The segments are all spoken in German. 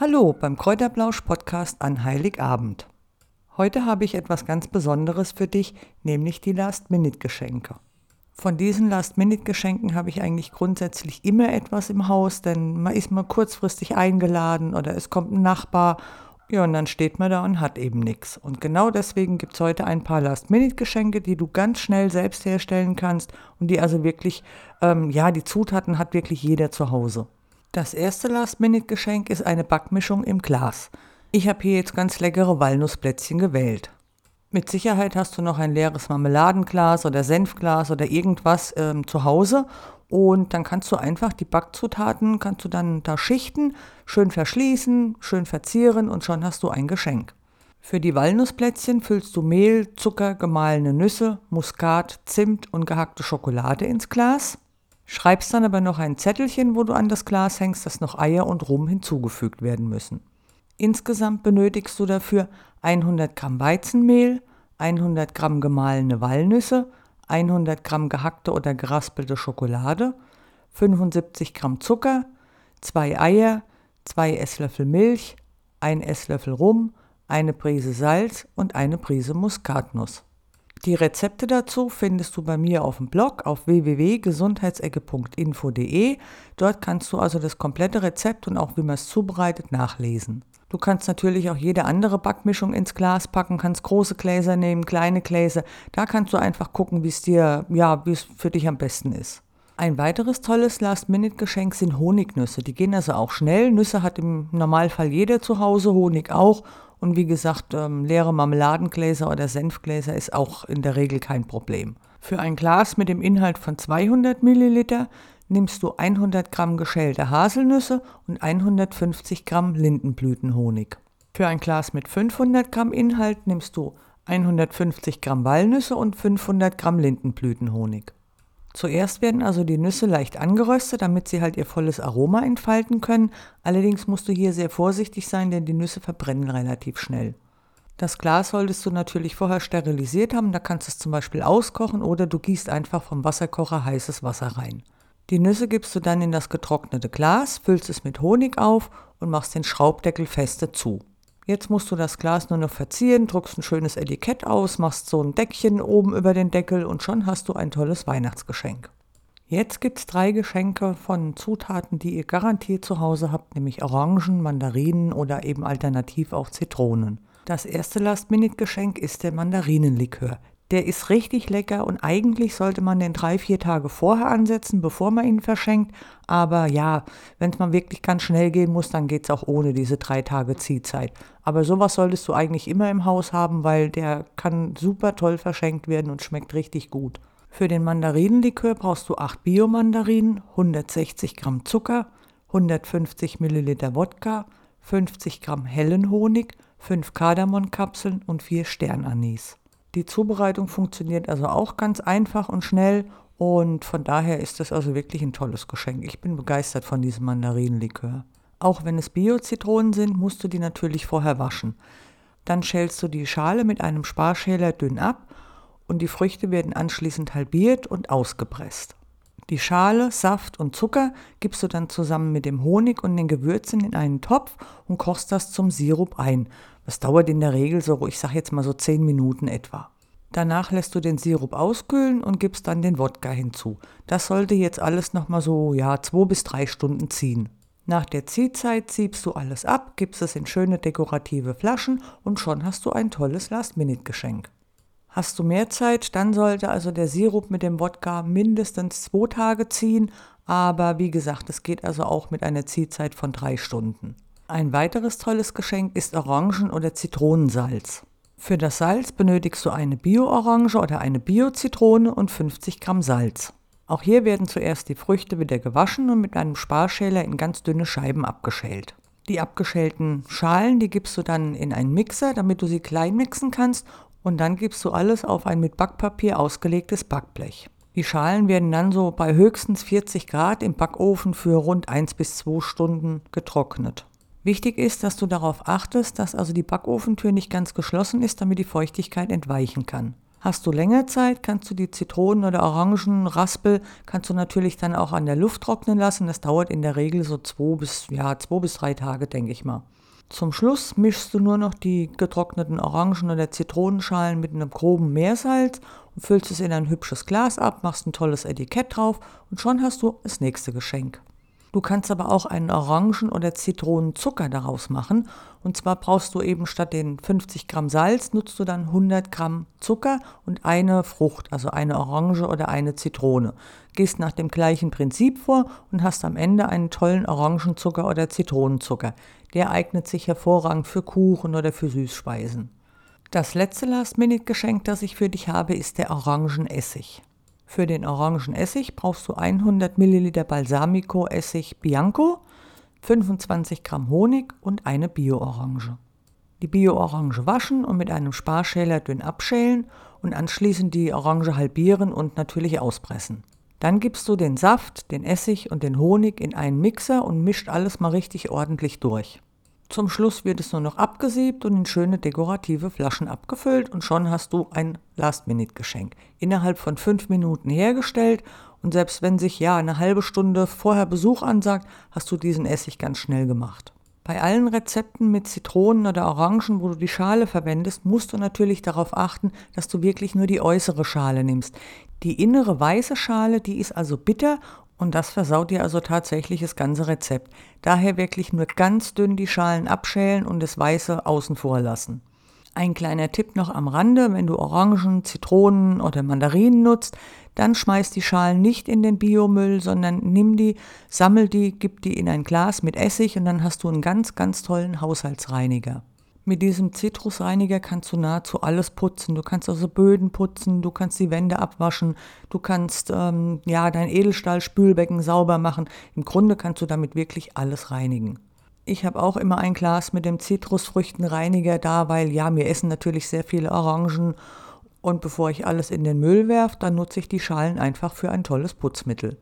Hallo beim Kräuterblausch Podcast an Heiligabend. Heute habe ich etwas ganz Besonderes für dich, nämlich die Last-Minute-Geschenke. Von diesen Last-Minute-Geschenken habe ich eigentlich grundsätzlich immer etwas im Haus, denn man ist mal kurzfristig eingeladen oder es kommt ein Nachbar ja, und dann steht man da und hat eben nichts. Und genau deswegen gibt es heute ein paar Last-Minute-Geschenke, die du ganz schnell selbst herstellen kannst und die also wirklich, ähm, ja, die Zutaten hat wirklich jeder zu Hause. Das erste Last-Minute-Geschenk ist eine Backmischung im Glas. Ich habe hier jetzt ganz leckere Walnussplätzchen gewählt. Mit Sicherheit hast du noch ein leeres Marmeladenglas oder Senfglas oder irgendwas ähm, zu Hause und dann kannst du einfach die Backzutaten, kannst du dann da schichten, schön verschließen, schön verzieren und schon hast du ein Geschenk. Für die Walnussplätzchen füllst du Mehl, Zucker, gemahlene Nüsse, Muskat, Zimt und gehackte Schokolade ins Glas. Schreibst dann aber noch ein Zettelchen, wo du an das Glas hängst, dass noch Eier und Rum hinzugefügt werden müssen. Insgesamt benötigst du dafür 100 Gramm Weizenmehl, 100 Gramm gemahlene Walnüsse, 100 Gramm gehackte oder geraspelte Schokolade, 75 Gramm Zucker, 2 Eier, 2 Esslöffel Milch, 1 Esslöffel Rum, eine Prise Salz und eine Prise Muskatnuss. Die Rezepte dazu findest du bei mir auf dem Blog auf www.gesundheitsecke.info.de. Dort kannst du also das komplette Rezept und auch wie man es zubereitet nachlesen. Du kannst natürlich auch jede andere Backmischung ins Glas packen, kannst große Gläser nehmen, kleine Gläser. Da kannst du einfach gucken, wie es dir, ja, wie es für dich am besten ist. Ein weiteres tolles Last-Minute-Geschenk sind Honignüsse. Die gehen also auch schnell. Nüsse hat im Normalfall jeder zu Hause, Honig auch. Und wie gesagt, ähm, leere Marmeladengläser oder Senfgläser ist auch in der Regel kein Problem. Für ein Glas mit dem Inhalt von 200 Milliliter nimmst du 100 Gramm geschälte Haselnüsse und 150 Gramm Lindenblütenhonig. Für ein Glas mit 500 Gramm Inhalt nimmst du 150 Gramm Walnüsse und 500 Gramm Lindenblütenhonig. Zuerst werden also die Nüsse leicht angeröstet, damit sie halt ihr volles Aroma entfalten können. Allerdings musst du hier sehr vorsichtig sein, denn die Nüsse verbrennen relativ schnell. Das Glas solltest du natürlich vorher sterilisiert haben, da kannst du es zum Beispiel auskochen oder du gießt einfach vom Wasserkocher heißes Wasser rein. Die Nüsse gibst du dann in das getrocknete Glas, füllst es mit Honig auf und machst den Schraubdeckel feste zu. Jetzt musst du das Glas nur noch verzieren, druckst ein schönes Etikett aus, machst so ein Deckchen oben über den Deckel und schon hast du ein tolles Weihnachtsgeschenk. Jetzt gibt es drei Geschenke von Zutaten, die ihr garantiert zu Hause habt, nämlich Orangen, Mandarinen oder eben alternativ auch Zitronen. Das erste Last-Minute-Geschenk ist der Mandarinenlikör. Der ist richtig lecker und eigentlich sollte man den drei, vier Tage vorher ansetzen, bevor man ihn verschenkt. Aber ja, wenn es mal wirklich ganz schnell gehen muss, dann geht es auch ohne diese drei Tage Ziehzeit. Aber sowas solltest du eigentlich immer im Haus haben, weil der kann super toll verschenkt werden und schmeckt richtig gut. Für den Mandarinenlikör brauchst du 8 Biomandarinen, 160 Gramm Zucker, 150 Milliliter Wodka, 50 Gramm hellen Honig, 5 Kardamonkapseln und 4 Sternanis. Die Zubereitung funktioniert also auch ganz einfach und schnell und von daher ist das also wirklich ein tolles Geschenk. Ich bin begeistert von diesem Mandarinenlikör. Auch wenn es Bio-Zitronen sind, musst du die natürlich vorher waschen. Dann schälst du die Schale mit einem Sparschäler dünn ab und die Früchte werden anschließend halbiert und ausgepresst. Die Schale, Saft und Zucker gibst du dann zusammen mit dem Honig und den Gewürzen in einen Topf und kochst das zum Sirup ein. Das dauert in der Regel so, ich sage jetzt mal so 10 Minuten etwa. Danach lässt du den Sirup auskühlen und gibst dann den Wodka hinzu. Das sollte jetzt alles nochmal so, ja, zwei bis drei Stunden ziehen. Nach der Ziehzeit siebst du alles ab, gibst es in schöne dekorative Flaschen und schon hast du ein tolles Last-Minute-Geschenk. Hast du mehr Zeit, dann sollte also der Sirup mit dem Wodka mindestens zwei Tage ziehen, aber wie gesagt, es geht also auch mit einer Ziehzeit von drei Stunden. Ein weiteres tolles Geschenk ist Orangen- oder Zitronensalz. Für das Salz benötigst du eine Bio-Orange oder eine Bio-Zitrone und 50 Gramm Salz. Auch hier werden zuerst die Früchte wieder gewaschen und mit einem Sparschäler in ganz dünne Scheiben abgeschält. Die abgeschälten Schalen, die gibst du dann in einen Mixer, damit du sie klein mixen kannst und dann gibst du alles auf ein mit Backpapier ausgelegtes Backblech. Die Schalen werden dann so bei höchstens 40 Grad im Backofen für rund 1 bis 2 Stunden getrocknet. Wichtig ist, dass du darauf achtest, dass also die Backofentür nicht ganz geschlossen ist, damit die Feuchtigkeit entweichen kann. Hast du länger Zeit, kannst du die Zitronen- oder Orangenraspel, kannst du natürlich dann auch an der Luft trocknen lassen. Das dauert in der Regel so zwei bis, ja, zwei bis drei Tage, denke ich mal. Zum Schluss mischst du nur noch die getrockneten Orangen- oder Zitronenschalen mit einem groben Meersalz und füllst es in ein hübsches Glas ab, machst ein tolles Etikett drauf und schon hast du das nächste Geschenk. Du kannst aber auch einen Orangen- oder Zitronenzucker daraus machen. Und zwar brauchst du eben statt den 50 Gramm Salz, nutzt du dann 100 Gramm Zucker und eine Frucht, also eine Orange oder eine Zitrone. Gehst nach dem gleichen Prinzip vor und hast am Ende einen tollen Orangenzucker oder Zitronenzucker. Der eignet sich hervorragend für Kuchen oder für Süßspeisen. Das letzte Last-Minute-Geschenk, das ich für dich habe, ist der Orangenessig. Für den Orangenessig brauchst du 100 Milliliter Balsamico-Essig Bianco, 25 Gramm Honig und eine Bio-Orange. Die Bio-Orange waschen und mit einem Sparschäler dünn abschälen und anschließend die Orange halbieren und natürlich auspressen. Dann gibst du den Saft, den Essig und den Honig in einen Mixer und mischt alles mal richtig ordentlich durch. Zum Schluss wird es nur noch abgesiebt und in schöne dekorative Flaschen abgefüllt und schon hast du ein Last-Minute-Geschenk. Innerhalb von fünf Minuten hergestellt und selbst wenn sich ja eine halbe Stunde vorher Besuch ansagt, hast du diesen Essig ganz schnell gemacht. Bei allen Rezepten mit Zitronen oder Orangen, wo du die Schale verwendest, musst du natürlich darauf achten, dass du wirklich nur die äußere Schale nimmst. Die innere weiße Schale, die ist also bitter und das versaut dir also tatsächlich das ganze Rezept. Daher wirklich nur ganz dünn die Schalen abschälen und das Weiße außen vor lassen. Ein kleiner Tipp noch am Rande, wenn du Orangen, Zitronen oder Mandarinen nutzt, dann schmeiß die Schalen nicht in den Biomüll, sondern nimm die, sammel die, gib die in ein Glas mit Essig und dann hast du einen ganz, ganz tollen Haushaltsreiniger. Mit diesem Zitrusreiniger kannst du nahezu alles putzen. Du kannst also Böden putzen, du kannst die Wände abwaschen, du kannst ähm, ja dein Edelstahlspülbecken sauber machen. Im Grunde kannst du damit wirklich alles reinigen. Ich habe auch immer ein Glas mit dem Zitrusfrüchtenreiniger da, weil ja, wir essen natürlich sehr viele Orangen und bevor ich alles in den Müll werfe, dann nutze ich die Schalen einfach für ein tolles Putzmittel.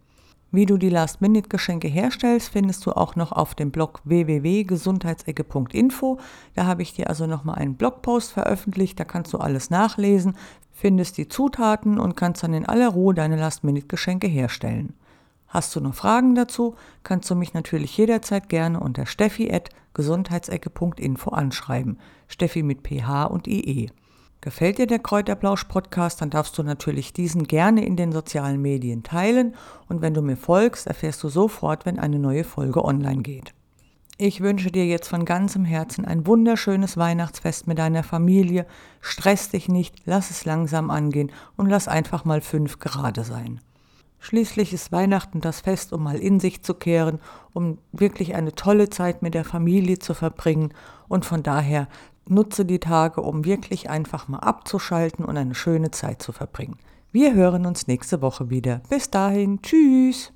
Wie du die Last-Minute-Geschenke herstellst, findest du auch noch auf dem Blog www.gesundheitsecke.info. Da habe ich dir also nochmal einen Blogpost veröffentlicht, da kannst du alles nachlesen, findest die Zutaten und kannst dann in aller Ruhe deine Last-Minute-Geschenke herstellen. Hast du noch Fragen dazu, kannst du mich natürlich jederzeit gerne unter steffi.gesundheitsecke.info anschreiben. Steffi mit PH und IE. Gefällt dir der Kräuterblausch-Podcast, dann darfst du natürlich diesen gerne in den sozialen Medien teilen und wenn du mir folgst, erfährst du sofort, wenn eine neue Folge online geht. Ich wünsche dir jetzt von ganzem Herzen ein wunderschönes Weihnachtsfest mit deiner Familie. Stress dich nicht, lass es langsam angehen und lass einfach mal fünf gerade sein. Schließlich ist Weihnachten das Fest, um mal in sich zu kehren, um wirklich eine tolle Zeit mit der Familie zu verbringen und von daher nutze die Tage, um wirklich einfach mal abzuschalten und eine schöne Zeit zu verbringen. Wir hören uns nächste Woche wieder. Bis dahin, tschüss.